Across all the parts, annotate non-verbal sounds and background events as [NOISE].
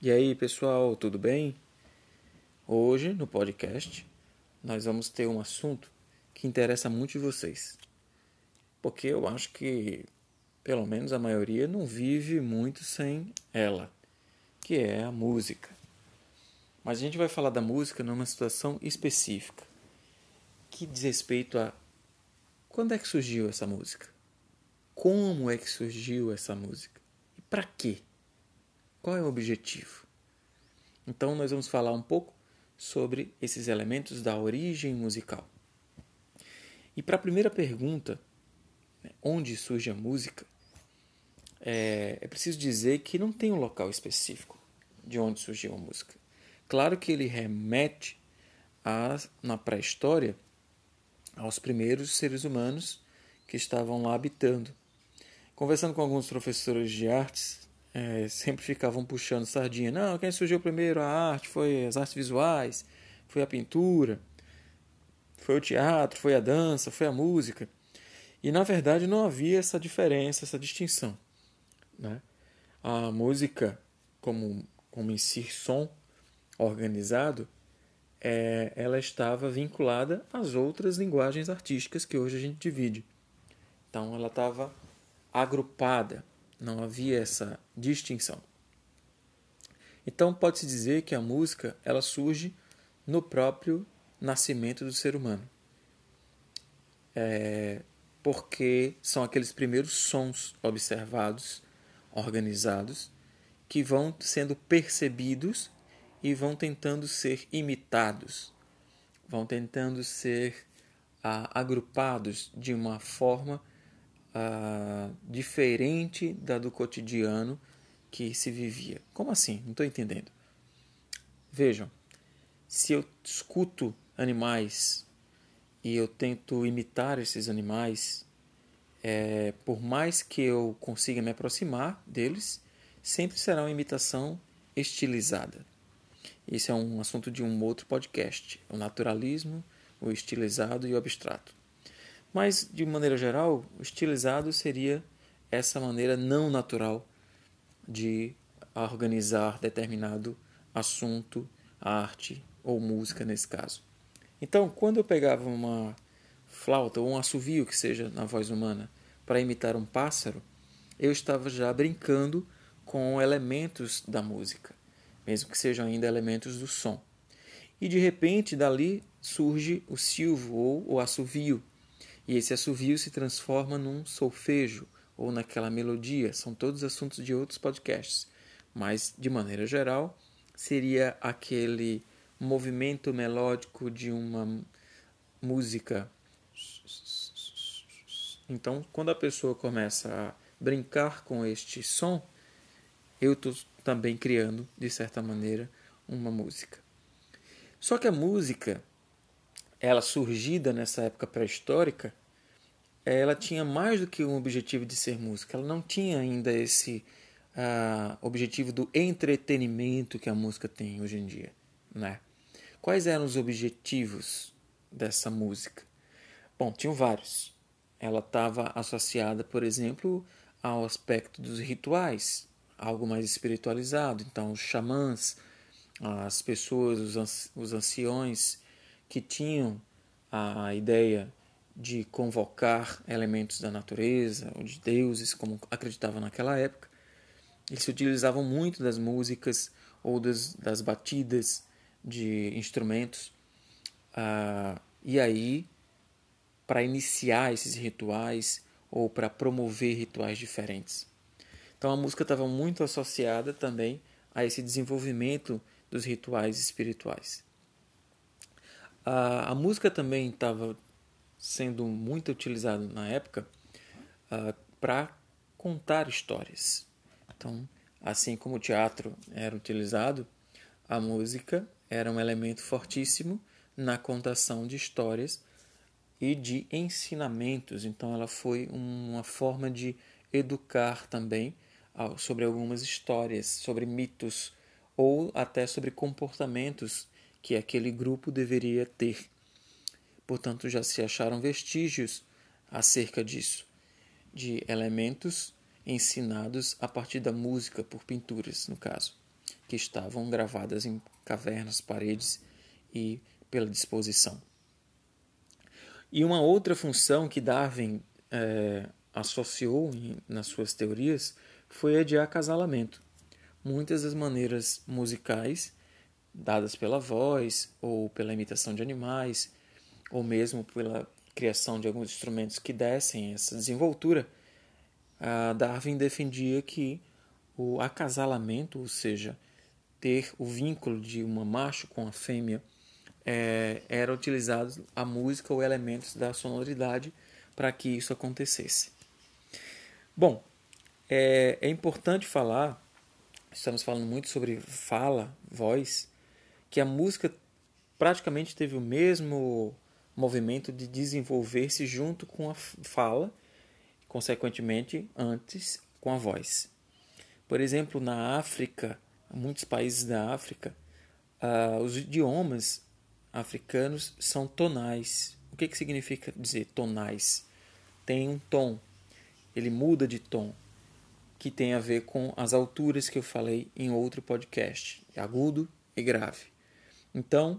E aí, pessoal, tudo bem? Hoje, no podcast, nós vamos ter um assunto que interessa muito de vocês. Porque eu acho que, pelo menos a maioria, não vive muito sem ela, que é a música. Mas a gente vai falar da música numa situação específica, que diz respeito a quando é que surgiu essa música? Como é que surgiu essa música? E para quê? Qual é o objetivo? Então, nós vamos falar um pouco sobre esses elementos da origem musical. E para a primeira pergunta, né, onde surge a música, é, é preciso dizer que não tem um local específico de onde surgiu a música. Claro que ele remete a, na pré-história aos primeiros seres humanos que estavam lá habitando. Conversando com alguns professores de artes, é, sempre ficavam puxando sardinha. Não, quem surgiu primeiro a arte foi as artes visuais, foi a pintura, foi o teatro, foi a dança, foi a música. E na verdade não havia essa diferença, essa distinção. Né? A música, como, como em si som organizado, é, ela estava vinculada às outras linguagens artísticas que hoje a gente divide. Então ela estava agrupada não havia essa distinção. Então pode-se dizer que a música ela surge no próprio nascimento do ser humano. É, porque são aqueles primeiros sons observados, organizados, que vão sendo percebidos e vão tentando ser imitados, vão tentando ser ah, agrupados de uma forma uh, diferente da do cotidiano que se vivia. Como assim? Não estou entendendo. Vejam, se eu escuto animais e eu tento imitar esses animais, é, por mais que eu consiga me aproximar deles, sempre será uma imitação estilizada. Esse é um assunto de um outro podcast: o naturalismo, o estilizado e o abstrato. Mas, de maneira geral, estilizado seria essa maneira não natural de organizar determinado assunto, arte ou música nesse caso. Então, quando eu pegava uma flauta ou um assovio que seja na voz humana para imitar um pássaro, eu estava já brincando com elementos da música, mesmo que sejam ainda elementos do som. E de repente dali surge o silvo ou o assovio, e esse assovio se transforma num solfejo ou naquela melodia. São todos assuntos de outros podcasts. Mas, de maneira geral, seria aquele movimento melódico de uma música. Então, quando a pessoa começa a brincar com este som, eu estou também criando, de certa maneira, uma música. Só que a música ela surgida nessa época pré-histórica, ela tinha mais do que um objetivo de ser música. Ela não tinha ainda esse uh, objetivo do entretenimento que a música tem hoje em dia, né? Quais eram os objetivos dessa música? Bom, tinham vários. Ela estava associada, por exemplo, ao aspecto dos rituais, algo mais espiritualizado. Então, os xamãs, as pessoas, os anciões, que tinham a ideia de convocar elementos da natureza ou de deuses, como acreditavam naquela época. Eles se utilizavam muito das músicas ou das, das batidas de instrumentos. Ah, e aí, para iniciar esses rituais ou para promover rituais diferentes. Então a música estava muito associada também a esse desenvolvimento dos rituais espirituais. A, a música também estava sendo muito utilizada na época uh, para contar histórias. Então, assim como o teatro era utilizado, a música era um elemento fortíssimo na contação de histórias e de ensinamentos. Então, ela foi uma forma de educar também sobre algumas histórias, sobre mitos ou até sobre comportamentos que aquele grupo deveria ter. Portanto, já se acharam vestígios acerca disso, de elementos ensinados a partir da música, por pinturas, no caso. que estavam gravadas em cavernas, paredes e pela disposição. E uma outra função que Darwin é, associou em, nas suas teorias foi a de acasalamento. Muitas das maneiras musicais dadas pela voz ou pela imitação de animais ou mesmo pela criação de alguns instrumentos que dessem essa desenvoltura, Darwin defendia que o acasalamento, ou seja, ter o vínculo de uma macho com a fêmea, é, era utilizado a música ou elementos da sonoridade para que isso acontecesse. Bom, é, é importante falar, estamos falando muito sobre fala, voz, que a música praticamente teve o mesmo movimento de desenvolver-se junto com a fala, consequentemente, antes com a voz. Por exemplo, na África, muitos países da África, uh, os idiomas africanos são tonais. O que, que significa dizer tonais? Tem um tom, ele muda de tom, que tem a ver com as alturas que eu falei em outro podcast, agudo e grave. Então,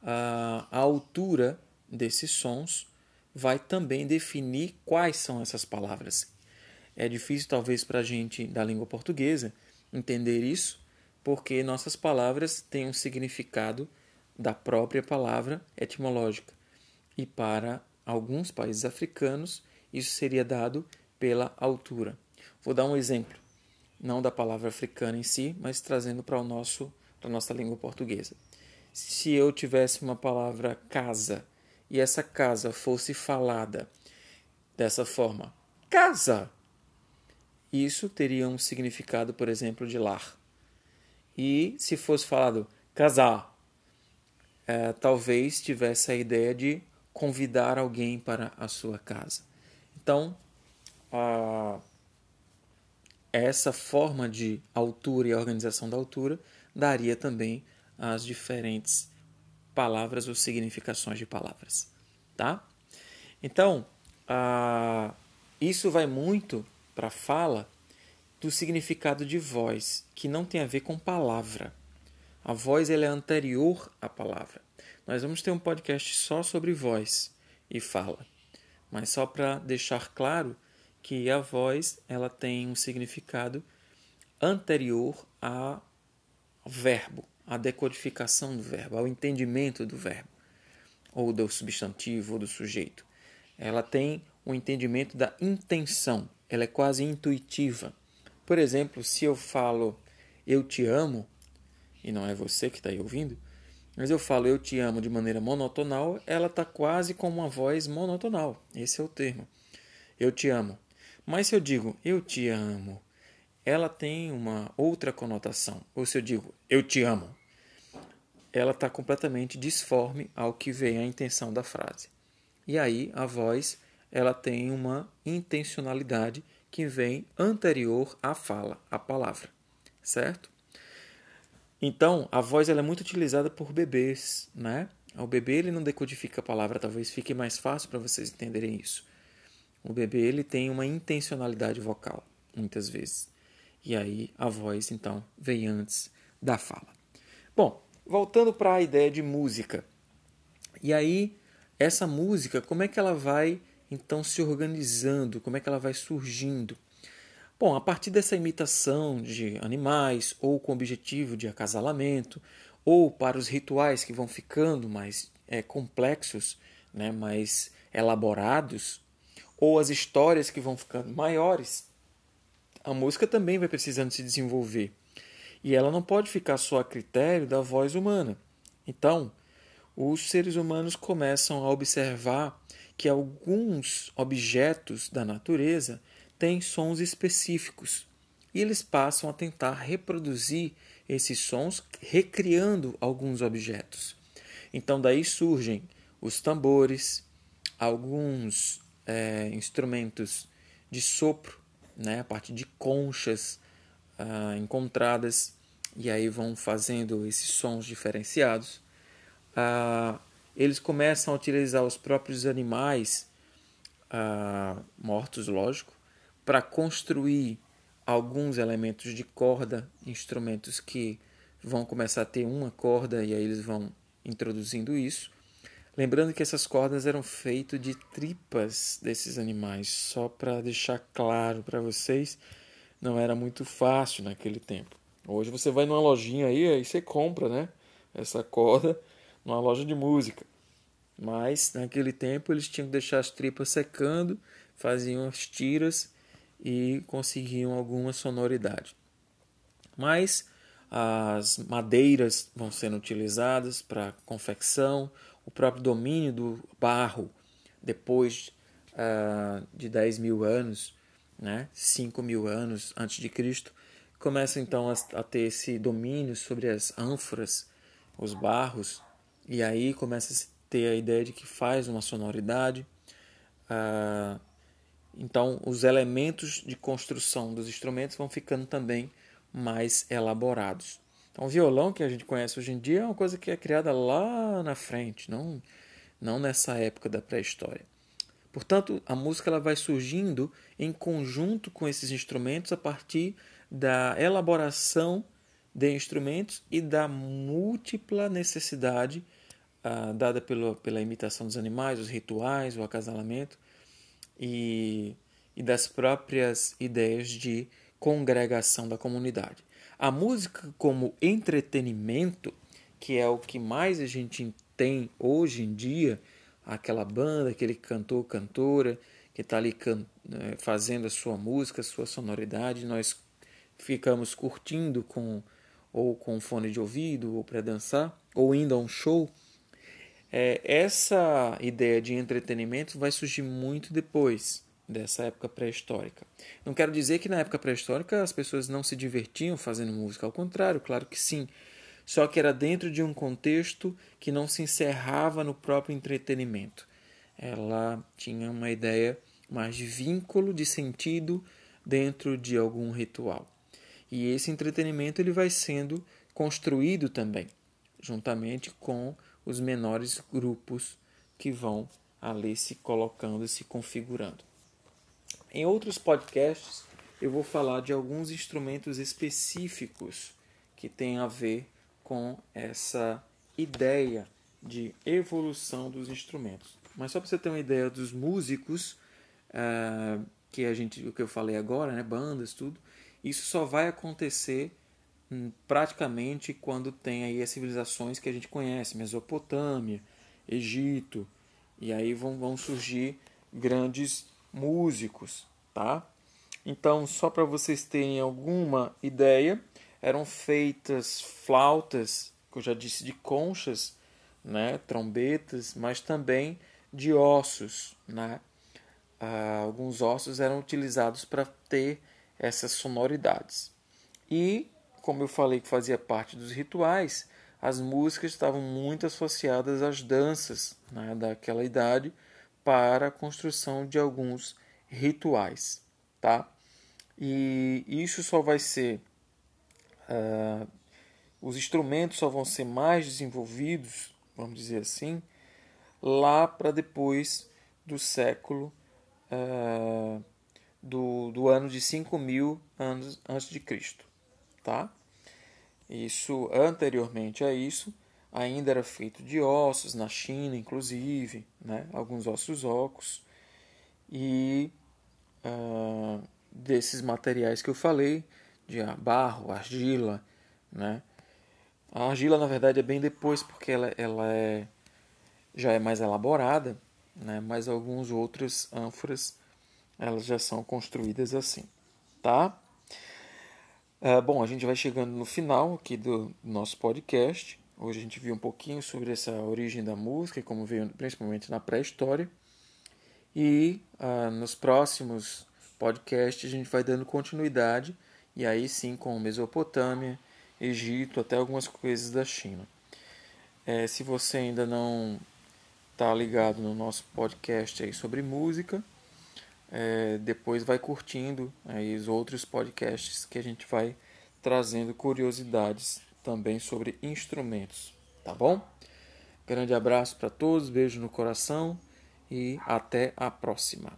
a, a altura desses sons vai também definir quais são essas palavras. É difícil, talvez, para a gente da língua portuguesa entender isso, porque nossas palavras têm um significado da própria palavra etimológica. E para alguns países africanos, isso seria dado pela altura. Vou dar um exemplo, não da palavra africana em si, mas trazendo para o nosso para a nossa língua portuguesa. Se eu tivesse uma palavra casa e essa casa fosse falada dessa forma, casa, isso teria um significado, por exemplo, de lar. E se fosse falado casar, é, talvez tivesse a ideia de convidar alguém para a sua casa. Então, a, essa forma de altura e organização da altura daria também as diferentes palavras ou significações de palavras, tá? Então, isso vai muito para a fala do significado de voz, que não tem a ver com palavra. A voz ela é anterior à palavra. Nós vamos ter um podcast só sobre voz e fala, mas só para deixar claro que a voz ela tem um significado anterior ao verbo à decodificação do verbo, ao entendimento do verbo, ou do substantivo ou do sujeito. Ela tem o um entendimento da intenção, ela é quase intuitiva. Por exemplo, se eu falo eu te amo, e não é você que está aí ouvindo, mas eu falo eu te amo de maneira monotonal, ela está quase com uma voz monotonal. Esse é o termo. Eu te amo. Mas se eu digo eu te amo, ela tem uma outra conotação. Ou se eu digo eu te amo, ela está completamente disforme ao que vem a intenção da frase. E aí a voz ela tem uma intencionalidade que vem anterior à fala, à palavra, certo? Então a voz ela é muito utilizada por bebês, né? O bebê ele não decodifica a palavra, talvez fique mais fácil para vocês entenderem isso. O bebê ele tem uma intencionalidade vocal, muitas vezes. E aí a voz então vem antes da fala. Bom, voltando para a ideia de música. E aí, essa música, como é que ela vai então se organizando? Como é que ela vai surgindo? Bom, a partir dessa imitação de animais, ou com o objetivo de acasalamento, ou para os rituais que vão ficando mais é, complexos, né, mais elaborados, ou as histórias que vão ficando maiores, a música também vai precisando se desenvolver e ela não pode ficar só a critério da voz humana. Então, os seres humanos começam a observar que alguns objetos da natureza têm sons específicos e eles passam a tentar reproduzir esses sons recriando alguns objetos. Então, daí surgem os tambores, alguns é, instrumentos de sopro, né, a partir de conchas ah, encontradas e aí vão fazendo esses sons diferenciados. Ah, eles começam a utilizar os próprios animais ah, mortos, lógico, para construir alguns elementos de corda, instrumentos que vão começar a ter uma corda e aí eles vão introduzindo isso. Lembrando que essas cordas eram feitas de tripas desses animais, só para deixar claro para vocês, não era muito fácil naquele tempo. Hoje você vai numa lojinha aí, aí você compra, né? Essa corda [LAUGHS] numa loja de música. Mas naquele tempo eles tinham que deixar as tripas secando, faziam as tiras e conseguiam alguma sonoridade. Mas as madeiras vão sendo utilizadas para confecção, o próprio domínio do barro, depois uh, de 10 mil anos, né, 5 mil anos antes de Cristo, começa então a, ter esse domínio sobre as ânforas, os barros, e aí começa a se ter a ideia de que faz uma sonoridade. Uh, então, os elementos de construção dos instrumentos vão ficando também mais elaborados. Então, o violão que a gente conhece hoje em dia é uma coisa que é criada lá na frente, não, não nessa época da pré-história. Portanto, a música ela vai surgindo em conjunto com esses instrumentos a partir da elaboração de instrumentos e da múltipla necessidade ah, dada pelo, pela imitação dos animais, os rituais, o acasalamento e, e das próprias ideias de congregação da comunidade. A música como entretenimento, que é o que mais a gente tem hoje em dia, aquela banda, aquele cantor, cantora que está ali né, fazendo a sua música, a sua sonoridade, nós ficamos curtindo com ou com fone de ouvido ou para dançar ou indo a um show. É, essa ideia de entretenimento vai surgir muito depois dessa época pré-histórica. Não quero dizer que na época pré-histórica as pessoas não se divertiam fazendo música, ao contrário, claro que sim. Só que era dentro de um contexto que não se encerrava no próprio entretenimento. Ela tinha uma ideia mais de vínculo, de sentido dentro de algum ritual. E esse entretenimento ele vai sendo construído também, juntamente com os menores grupos que vão ali se colocando e se configurando. Em outros podcasts, eu vou falar de alguns instrumentos específicos que têm a ver com essa ideia de evolução dos instrumentos. Mas só para você ter uma ideia dos músicos, uh, que a gente, o que eu falei agora, né, bandas, tudo, isso só vai acontecer hum, praticamente quando tem aí as civilizações que a gente conhece, Mesopotâmia, Egito, e aí vão, vão surgir grandes músicos, tá? Então, só para vocês terem alguma ideia, eram feitas flautas, que eu já disse, de conchas, né, trombetas, mas também de ossos, né? Ah, alguns ossos eram utilizados para ter essas sonoridades. E, como eu falei que fazia parte dos rituais, as músicas estavam muito associadas às danças né, daquela idade, para a construção de alguns rituais, tá? E isso só vai ser uh, os instrumentos só vão ser mais desenvolvidos, vamos dizer assim, lá para depois do século uh, do, do ano de 5000 anos antes de Cristo, tá? Isso anteriormente a isso ainda era feito de ossos, na China inclusive, né? alguns ossos ocos, e uh, desses materiais que eu falei, de barro, argila. Né? A argila, na verdade, é bem depois, porque ela, ela é, já é mais elaborada, né? mas alguns outros ânforas elas já são construídas assim. Tá? Uh, bom, a gente vai chegando no final aqui do nosso podcast. Hoje a gente viu um pouquinho sobre essa origem da música, como veio principalmente na pré-história. E ah, nos próximos podcasts a gente vai dando continuidade, e aí sim com Mesopotâmia, Egito, até algumas coisas da China. É, se você ainda não está ligado no nosso podcast aí sobre música, é, depois vai curtindo aí os outros podcasts que a gente vai trazendo curiosidades também sobre instrumentos, tá bom? Grande abraço para todos, beijo no coração e até a próxima.